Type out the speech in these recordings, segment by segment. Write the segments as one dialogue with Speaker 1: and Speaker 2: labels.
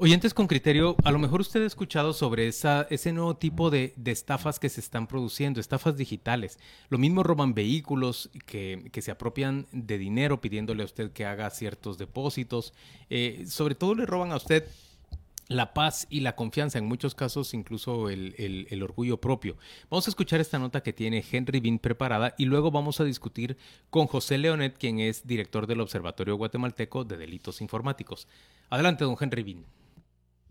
Speaker 1: Oyentes con criterio, a lo mejor usted ha escuchado sobre esa, ese nuevo tipo de, estafas que se están produciendo, estafas digitales. Lo mismo roban vehículos que, se apropian de dinero pidiéndole a usted que haga ciertos depósitos. Eh, sobre todo le roban a usted la paz y la confianza, en muchos casos incluso el, orgullo propio. Vamos a escuchar esta nota que tiene Henry Bean preparada y luego vamos a discutir con José Leonet, quien es director del Observatorio Guatemalteco de Delitos Informáticos. Adelante, don Henry Bean.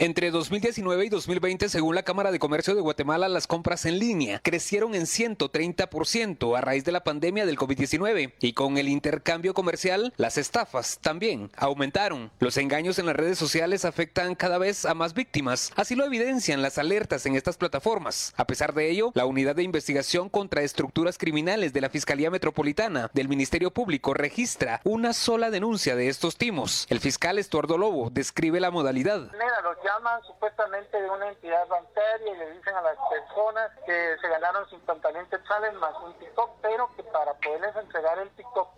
Speaker 2: Entre 2019 y 2020, según la Cámara de Comercio de Guatemala, las compras en línea crecieron en 130% a raíz de la pandemia del COVID-19 y con el intercambio comercial, las estafas también aumentaron. Los engaños en las redes sociales afectan cada vez a más víctimas, así lo evidencian las alertas en estas plataformas. A pesar de ello, la Unidad de Investigación contra Estructuras Criminales de la Fiscalía Metropolitana del Ministerio Público registra una sola denuncia de estos timos. El fiscal Estuardo Lobo describe la modalidad
Speaker 3: llaman supuestamente de una entidad bancaria y le dicen a las personas que se ganaron 50 mil quetzales más un TikTok, pero que para poderles entregar el TikTok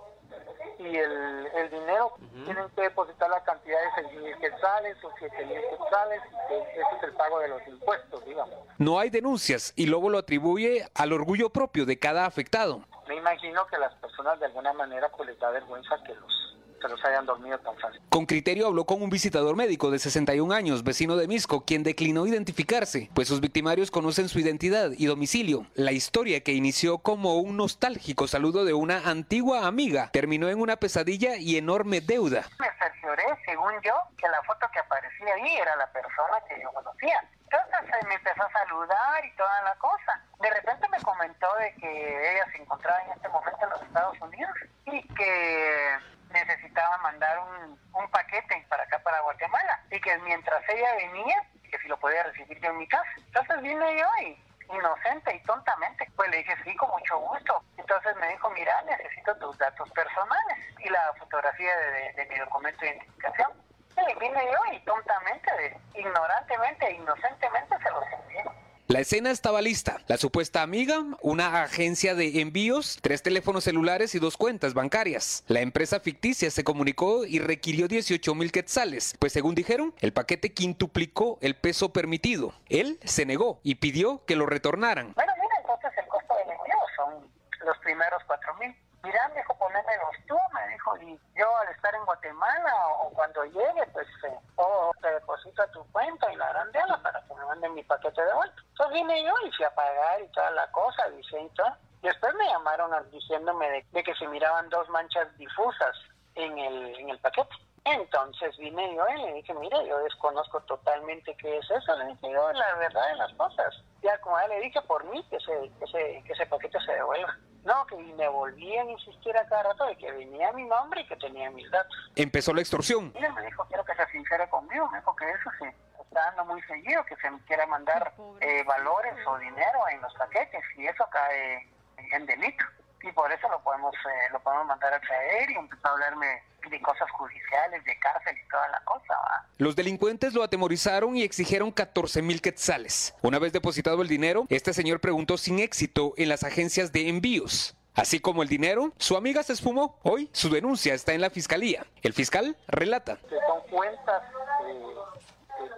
Speaker 3: y el, el dinero tienen que depositar la cantidad de 6 mil quetzales o 7 mil quetzales, y ese es el pago de los impuestos, digamos.
Speaker 2: No hay denuncias y luego lo atribuye al orgullo propio de cada afectado.
Speaker 3: Me imagino que las personas de alguna manera pues les da vergüenza que los se los hayan dormido tan fácil.
Speaker 2: Con criterio habló con un visitador médico de 61 años, vecino de Misco, quien declinó identificarse, pues sus victimarios conocen su identidad y domicilio. La historia que inició como un nostálgico saludo de una antigua amiga terminó en una pesadilla y enorme deuda.
Speaker 3: Me cercioré, según yo, que la foto que aparecía ahí era la persona que yo conocía. Entonces me empezó a saludar y toda la cosa. De repente me comentó de que ella se encontraba en este momento en los Estados Unidos y que necesitaba mandar un, un paquete para acá, para Guatemala, y que mientras ella venía, que si lo podía recibir yo en mi casa. Entonces vine yo y inocente y tontamente, pues le dije sí, con mucho gusto. Entonces me dijo, mira, necesito tus datos personales y la fotografía de, de mi documento de identificación. Y vine yo y tontamente, ignorantemente e inocentemente se los envié.
Speaker 2: La escena estaba lista. La supuesta amiga, una agencia de envíos, tres teléfonos celulares y dos cuentas bancarias. La empresa ficticia se comunicó y requirió 18 mil quetzales, pues según dijeron, el paquete quintuplicó el peso permitido. Él se negó y pidió que lo retornaran.
Speaker 3: Bueno, mira, entonces el costo del envío son los primeros cuatro mil. Mira, me dijo, los tú, me dijo, y yo al estar en Guatemala o, cuando llegue, pues, eh, o te deposito tu cuenta y la grandela para que me manden mi paquete de vuelta. Entonces vine yo y fui a pagar y toda la cosa, dice y todo. Después me llamaron diciéndome de, que se miraban dos manchas difusas en el, en el paquete. Entonces vine yo y le dije, mire, yo desconozco totalmente qué es eso. Le dije yo la verdad de las cosas. Ya como ya le dije, por mí, que ese, que ese, que ese paquete se devuelva. No, que me volvían a insistir a cada rato de que venía mi nombre y que tenía mis datos.
Speaker 2: Empezó la extorsión.
Speaker 3: Y me dijo, quiero que se sincere conmigo. Me dijo que eso sí está dando muy seguido, que se quiera mandar eh, valores o dinero en los paquetes y eso cae en delito. Y por eso lo podemos, eh, lo podemos mandar a traer y empezó a hablarme de cosas judiciales, de cárcel y toda la cosa.
Speaker 2: Los delincuentes lo atemorizaron y exigieron 14 mil quetzales. Una vez depositado el dinero, este señor preguntó sin éxito en las agencias de envíos. Así como el dinero, su amiga se esfumó. Hoy su denuncia está en la fiscalía. El fiscal relata.
Speaker 3: Son cuentas eh,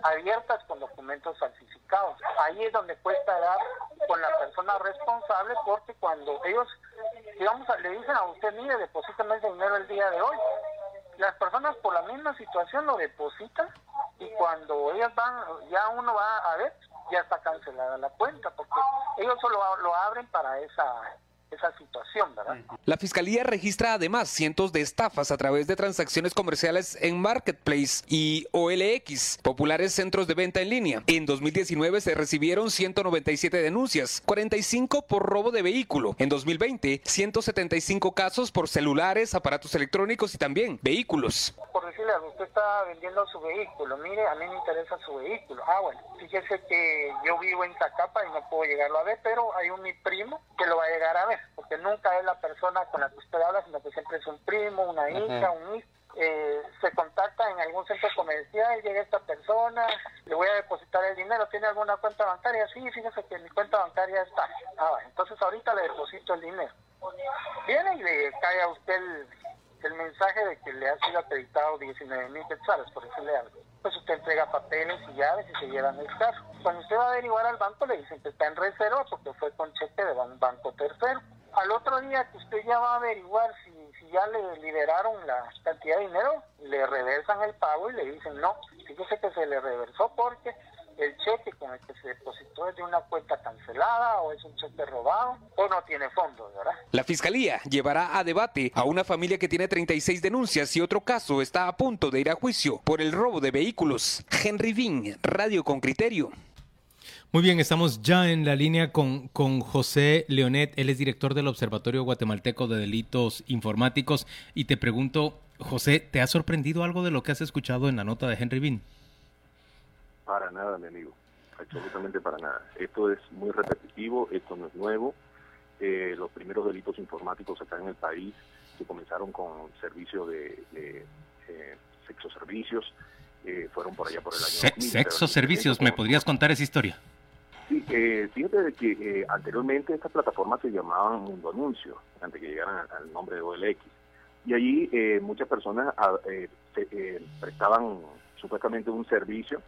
Speaker 3: abiertas con documentos falsificados. Ahí es donde cuesta dar con la persona responsable porque cuando ellos, digamos, le dicen a usted, mire, deposítame ese dinero el día de hoy, las personas por la misma situación lo depositan y cuando ellas van, ya uno va a ver, ya está cancelada la cuenta porque ellos solo lo abren para esa esa situación, ¿verdad?
Speaker 2: La Fiscalía registra además cientos de estafas a través de transacciones comerciales en Marketplace y OLX, populares centros de venta en línea. En 2019 se recibieron 197 denuncias, 45 por robo de vehículo. En 2020, 175 casos por celulares, aparatos electrónicos y también vehículos.
Speaker 3: Por
Speaker 4: oiga, usted está vendiendo su vehículo, mire, a mí me interesa su vehículo. Ah, bueno, fíjese que yo vivo en Zacapa y no puedo llegarlo a ver, pero hay un mi primo que lo va a llegar a ver, porque nunca es la persona con la que usted habla, sino que siempre es un primo, una hija, un hijo. Eh, se contacta en algún centro comercial, llega esta persona, le voy a depositar el dinero, ¿tiene alguna cuenta bancaria? Sí, fíjese que mi cuenta bancaria está. Ah, entonces ahorita le deposito el dinero. Viene y le cae a usted el, el mensaje de que le ha sido acreditado 19 mil quetzales, por decirle algo. Pues usted entrega papeles y llaves y se llevan el caso. Cuando usted va a averiguar al banco le dicen que está en reserva porque fue con cheque de un banco tercero. Al otro día que usted ya va a averiguar si, si ya le liberaron la cantidad de dinero, le reversan el pago y le dicen no, fíjese que se le reversó porque el cheque con el que se depositó es de una cuenta cancelada o es un cheque robado o no tiene fondos, ¿verdad?
Speaker 2: La fiscalía llevará a debate a una familia que tiene 36 denuncias y otro caso está a punto de ir a juicio por el robo de vehículos. Henry Vin, Radio con Criterio.
Speaker 1: Muy bien, estamos ya en la línea con, con José Leonet, él es director del Observatorio Guatemalteco de Delitos Informáticos y te pregunto, José, ¿te ha sorprendido algo de lo que has escuchado en la nota de Henry Bean?
Speaker 5: Para nada, mi amigo, absolutamente para nada. Esto es muy repetitivo, esto no es nuevo. Eh, los primeros delitos informáticos acá en el país que comenzaron con servicios de, de eh, sexoservicios, eh, fueron por allá por el año
Speaker 1: Se
Speaker 5: 2000,
Speaker 1: Sexo Servicios, ¿me podrías contar esa historia?
Speaker 5: Sí, eh, fíjate de que eh, anteriormente estas plataformas se llamaban Mundo Anuncio, antes que llegaran al, al nombre de OLX. Y allí eh, muchas personas ah, eh, se- eh, prestaban supuestamente un servicio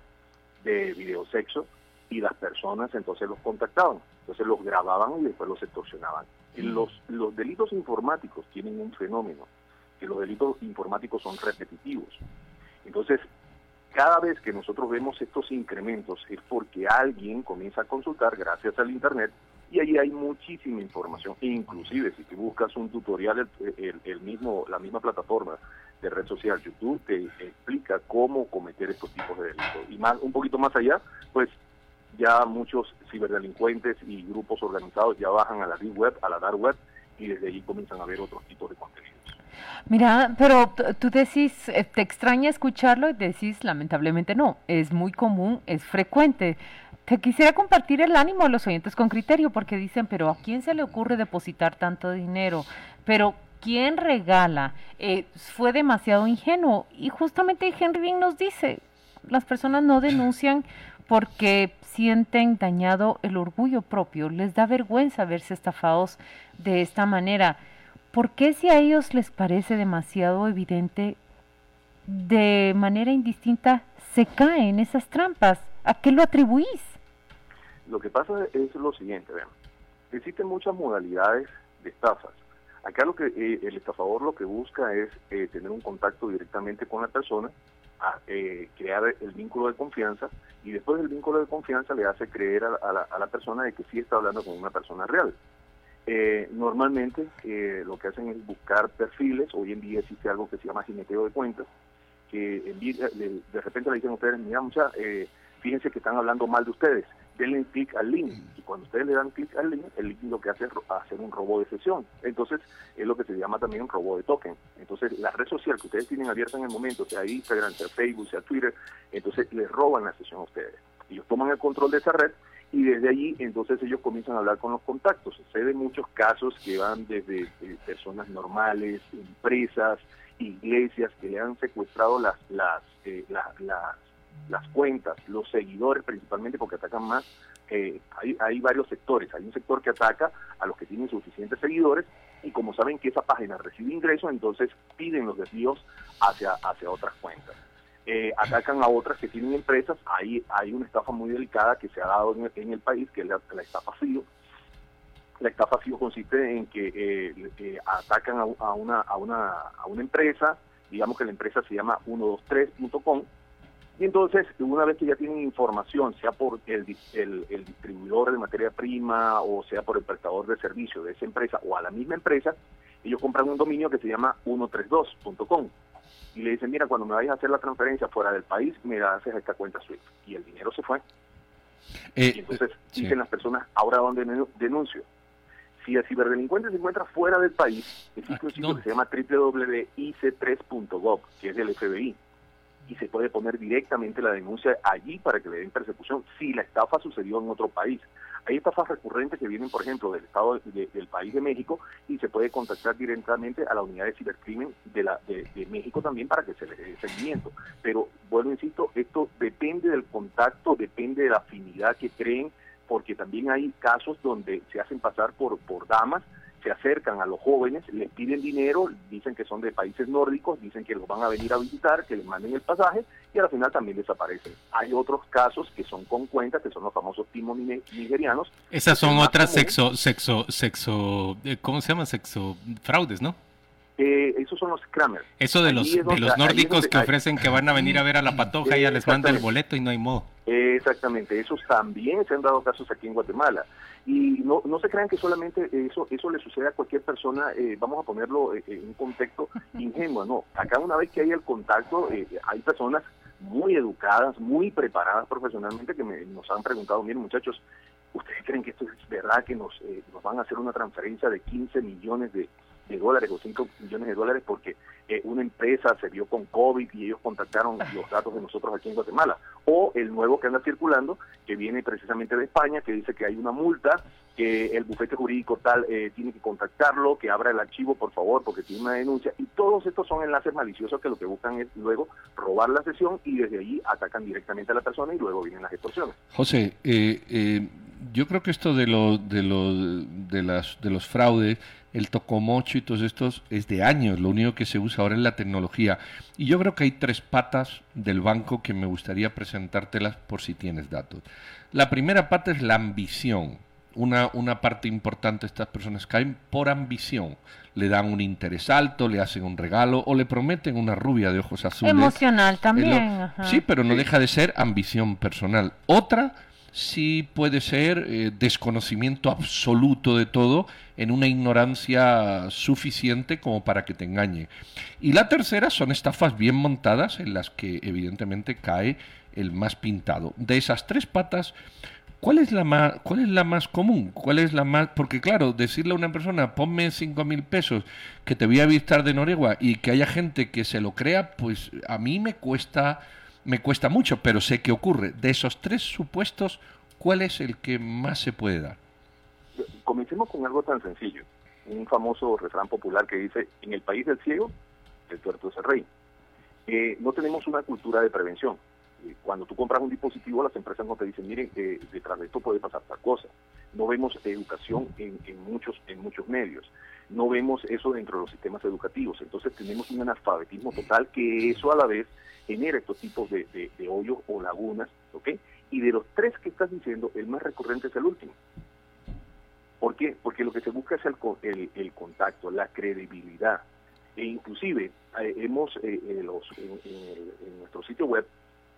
Speaker 5: de videosexo y las personas entonces los contactaban. Entonces los grababan y después los extorsionaban. Y Los, los delitos informáticos tienen un fenómeno, que los delitos informáticos son repetitivos. Entonces, cada vez que nosotros vemos estos incrementos es porque alguien comienza a consultar gracias al Internet y ahí hay muchísima información. Inclusive, si tú buscas un tutorial, el, el- el mismo, la misma plataforma de red social YouTube te explica cómo cometer estos tipos de delitos. Y más, un poquito más allá, pues ya muchos ciberdelincuentes y grupos organizados ya bajan a la deep web, a la dark web, y desde allí comienzan a ver otros tipos de contenidos.
Speaker 6: Mira, pero tú decís, eh, te extraña escucharlo y decís, lamentablemente no, es muy común, es frecuente. Te quisiera compartir el ánimo de los oyentes con criterio porque dicen, pero ¿a quién se le ocurre depositar tanto dinero? Pero ¿quién regala? Eh, fue demasiado ingenuo. Y justamente Henry Bean nos dice, las personas no denuncian porque sienten dañado el orgullo propio, les da vergüenza verse estafados de esta manera. ¿Por qué si a ellos les parece demasiado evidente, de manera indistinta se caen esas trampas? ¿A qué lo atribuís?
Speaker 5: Lo que pasa es lo siguiente, vean. Existen muchas modalidades de estafas. Acá lo que eh, el estafador lo que busca es eh, tener un contacto directamente con la persona, eh, crear el vínculo de confianza y después del vínculo de confianza le hace creer a, la, persona de que sí está hablando con una persona real. Eh, normalmente lo que hacen es buscar perfiles, hoy en día existe algo que se llama jineteo de cuentas, que de, de repente le dicen a ustedes, mira mucha, fíjense que están hablando mal de ustedes, denle clic al link y cuando ustedes le dan clic al link, el link lo que hace es hacer un robo de sesión. Entonces es lo que se llama también un robo de token. Entonces la red social que ustedes tienen abierta en el momento, sea Instagram, sea Facebook, sea Twitter, entonces les roban la sesión a ustedes. Ellos toman el control de esa red y desde allí entonces ellos comienzan a hablar con los contactos. Se ven muchos casos que van desde eh, personas normales, empresas, iglesias que le han secuestrado las, las, eh, la- las, las cuentas, los seguidores principalmente porque atacan más. eh, hay, varios sectores. Hay un sector que ataca a los que tienen suficientes seguidores y como saben que esa página recibe ingresos, entonces piden los desvíos hacia, hacia otras cuentas. Eh, atacan a otras que tienen empresas. Ahí hay una estafa muy delicada que se ha dado en el, país, que es la, estafa FIO. La estafa FIO consiste en que eh, atacan a una, a, una, a una empresa, digamos que la empresa se llama 123.com, y entonces, una vez que ya tienen información, sea por el, el, el distribuidor de materia prima o sea por el prestador de servicio de esa empresa o a la misma empresa, ellos compran un dominio que se llama 132.com y le dicen, mira, cuando me vayas a hacer la transferencia fuera del país, me la haces a esta cuenta SWIFT. Y el dinero se fue.
Speaker 1: Eh,
Speaker 5: Y entonces
Speaker 1: sí.
Speaker 5: dicen las personas, ahora dónde denu- denuncio. Si el ciberdelincuente se encuentra fuera del país, existe
Speaker 1: Ah,
Speaker 5: un sitio que se llama www.ic3.gov, que es del FBI. Y se puede poner directamente la denuncia allí para que le den persecución si la estafa sucedió en otro país. Hay estafas recurrentes que vienen, por ejemplo, del Estado del país de México y se puede contactar directamente a la unidad de cibercrimen de, la, de, México también para que se le dé seguimiento. Pero, bueno, insisto, esto depende del contacto, depende de la afinidad que creen, porque también hay casos donde se hacen pasar por, por damas se acercan a los jóvenes, les piden dinero, dicen que son de países nórdicos, dicen que los van a venir a visitar, que les manden el pasaje y al final también desaparecen. Hay otros casos que son con cuentas, que son los famosos timos nigerianos.
Speaker 1: Esas son otras sexo, sexo, sexo, eh, ¿cómo se llama? Sexo fraudes, ¿no?
Speaker 5: Eh, esos son los crammers.
Speaker 1: Eso de los, de los nórdicos que ofrecen que van a venir a ver a la patoja y ya les manda el boleto y no hay modo.
Speaker 5: Exactamente, esos también se han dado casos aquí en Guatemala. Y no, no se crean que solamente eso eso le sucede a cualquier persona, eh, vamos a ponerlo eh, en un contexto ingenuo, no. Acá una vez que hay el contacto, hay personas muy educadas, muy preparadas profesionalmente que me, nos han preguntado, miren muchachos, ¿ustedes creen que esto es verdad que nos, nos van a hacer una transferencia de 15 millones de, de dólares o 5 millones de dólares porque eh, una empresa se vio con COVID y ellos contactaron los datos de nosotros aquí en Guatemala. O el nuevo que anda circulando, que viene precisamente de España, que dice que hay una multa, que el bufete jurídico tal eh, tiene que contactarlo, que abra el archivo por favor porque tiene una denuncia. Y todos estos son enlaces maliciosos que lo que buscan es luego robar la sesión y desde allí atacan directamente a la persona y luego vienen las extorsiones.
Speaker 7: José, eh, yo creo que esto de, lo, de, lo, de, las, de los fraudes el tocomocho y todos estos es de años, lo único que se usa ahora es la tecnología. Y yo creo que hay tres patas del banco que me gustaría presentártelas por si tienes datos. La primera pata es la ambición. Una, una parte importante de estas personas caen por ambición. Le dan un interés alto, le hacen un regalo o le prometen una rubia de ojos azules.
Speaker 6: Emocional también.
Speaker 7: Sí, pero no deja de ser ambición personal. Otra sí puede ser eh, desconocimiento absoluto de todo en una ignorancia suficiente como para que te engañe. Y la tercera son estafas bien montadas en las que evidentemente cae el más pintado. De esas tres patas, ¿cuál es la más, cuál es la más común? ¿Cuál es la más? Porque claro, decirle a una persona, ponme cinco mil pesos que te voy a visitar de Noruega y que haya gente que se lo crea, pues a mí me cuesta me cuesta mucho, pero sé que ocurre. De esos tres supuestos, ¿cuál es el que más se puede dar?
Speaker 5: Comencemos con algo tan sencillo. Un famoso refrán popular que dice, en el país del ciego, el tuerto es el rey. Eh, no tenemos una cultura de prevención. Eh, cuando tú compras un dispositivo, las empresas no te dicen, miren, eh, detrás de esto puede pasar tal cosa. No vemos educación en, en, muchos, en muchos medios. No vemos eso dentro de los sistemas educativos. Entonces tenemos un analfabetismo total que eso a la vez genera estos tipos de, hoyos o lagunas, ¿ok? Y de los tres que estás diciendo, el más recurrente es el último. ¿Por qué? Porque lo que se busca es el, el, contacto, la credibilidad. E inclusive eh, hemos, eh, eh, los, en, nuestro sitio web,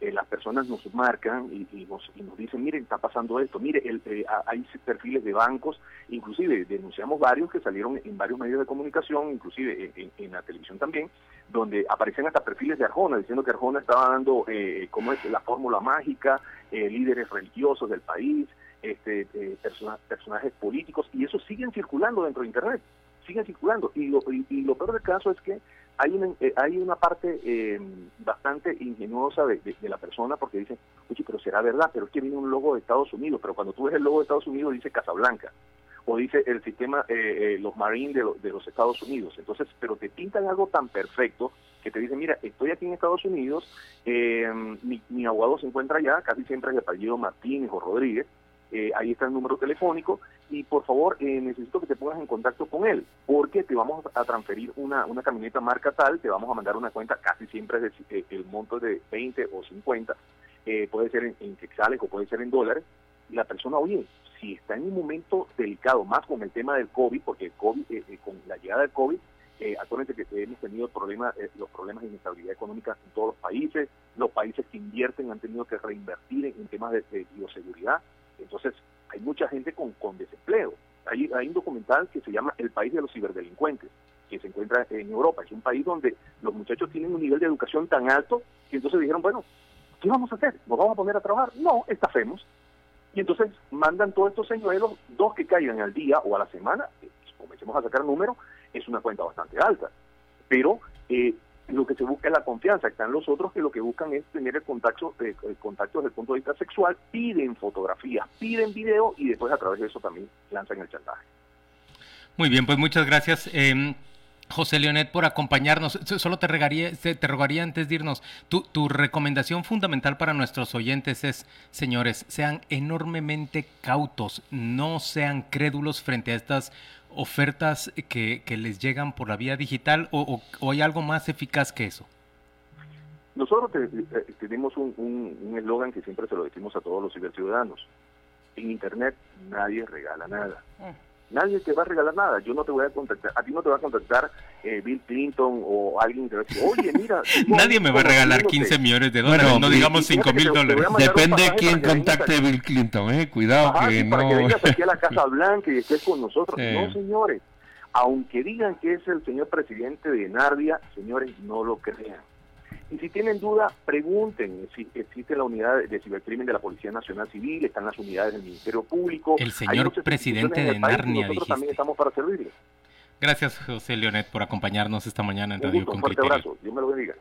Speaker 5: las personas nos marcan y, nos, y, nos, dicen, miren, está pasando esto, mire, el, hay perfiles de bancos, inclusive denunciamos varios que salieron en varios medios de comunicación, inclusive en la televisión también, donde aparecen hasta perfiles de Arjona, diciendo que Arjona estaba dando, eh, como es la fórmula mágica, eh, líderes religiosos del país, este, eh, personajes políticos, y eso siguen circulando dentro de Internet, siguen circulando. Y lo, y, lo peor del caso es que hay una, eh, hay una parte eh, bastante ingeniosa de, la persona porque dicen, oye, pero será verdad, pero es que viene un logo de Estados Unidos, pero cuando tú ves el logo de Estados Unidos dice Casablanca o dice el sistema, eh, eh, los Marines de, los Estados Unidos. Entonces, pero te pintan algo tan perfecto que te dicen, mira, estoy aquí en Estados Unidos, eh, mi, abogado se encuentra allá, casi siempre es el apellido Martínez o Rodríguez, ahí está el número telefónico y por favor necesito que te pongas en contacto con él porque te vamos a transferir una, una camioneta marca tal, te vamos a mandar una cuenta, casi siempre es el monto de 20 o 50, puede ser en, en quetzales o puede ser en dólares, y la persona, oye, si está en un momento delicado, más con el tema del COVID, porque COVID, eh, eh, con la llegada del COVID, eh, actualmente que hemos tenido problemas, los problemas de inestabilidad económica en todos los países, los países que invierten han tenido que reinvertir en, temas de, bioseguridad, entonces hay mucha gente con, con desempleo. Hay, hay un documental que se llama El país de los ciberdelincuentes, que se encuentra en Europa. Es un país donde los muchachos tienen un nivel de educación tan alto que entonces dijeron, bueno, ¿qué vamos a hacer? ¿Nos vamos a poner a trabajar? No, estafemos. Y entonces mandan todos estos señuelos, dos que caigan al día o a la semana, eh, comencemos a sacar números, es una cuenta bastante alta. Pero eh, lo que se busca es la confianza. Están los otros que lo que buscan es tener el contacto, eh, el desde el punto de vista sexual, piden fotografías, piden video y después a través de eso también lanzan el chantaje.
Speaker 1: Muy bien, pues muchas gracias. Eh, José Leonet, por acompañarnos. Solo te, regaría, te rogaría antes de irnos, tu, tu, recomendación fundamental para nuestros oyentes es, señores, sean enormemente cautos, no sean crédulos frente a estas ofertas que, que les llegan por la vía digital o, o, hay algo más eficaz que eso.
Speaker 5: Nosotros te, te, tenemos un eslogan un, que siempre se lo decimos a todos los ciudadanos. En Internet nadie regala nada. Nadie te va a regalar nada. Yo no te voy a contactar. A ti no te va a contactar eh, Bill Clinton o alguien que va a decir, oye, mira.
Speaker 1: Nadie me va a regalar 15 millones de dólares, bueno, no digamos 5 mil dólares.
Speaker 7: Depende de quién contacte a Bill Clinton, eh. Cuidado
Speaker 5: Ajá,
Speaker 7: que
Speaker 5: sí,
Speaker 7: no.
Speaker 5: Para que vengas aquí a la Casa Blanca y estés con nosotros. Sí. No, señores. Aunque digan que es el señor presidente de Narvia, señores, no lo crean. Y si tienen duda, pregunten si existe la unidad de cibercrimen de la Policía Nacional Civil, están las unidades del Ministerio Público.
Speaker 1: El señor presidente de Narnia,
Speaker 5: nosotros también estamos para servirle.
Speaker 1: Gracias, José Leonet, por acompañarnos esta mañana en
Speaker 5: Un
Speaker 1: Radio
Speaker 5: gusto,
Speaker 1: con
Speaker 5: un fuerte abrazo. Dios me lo bendiga.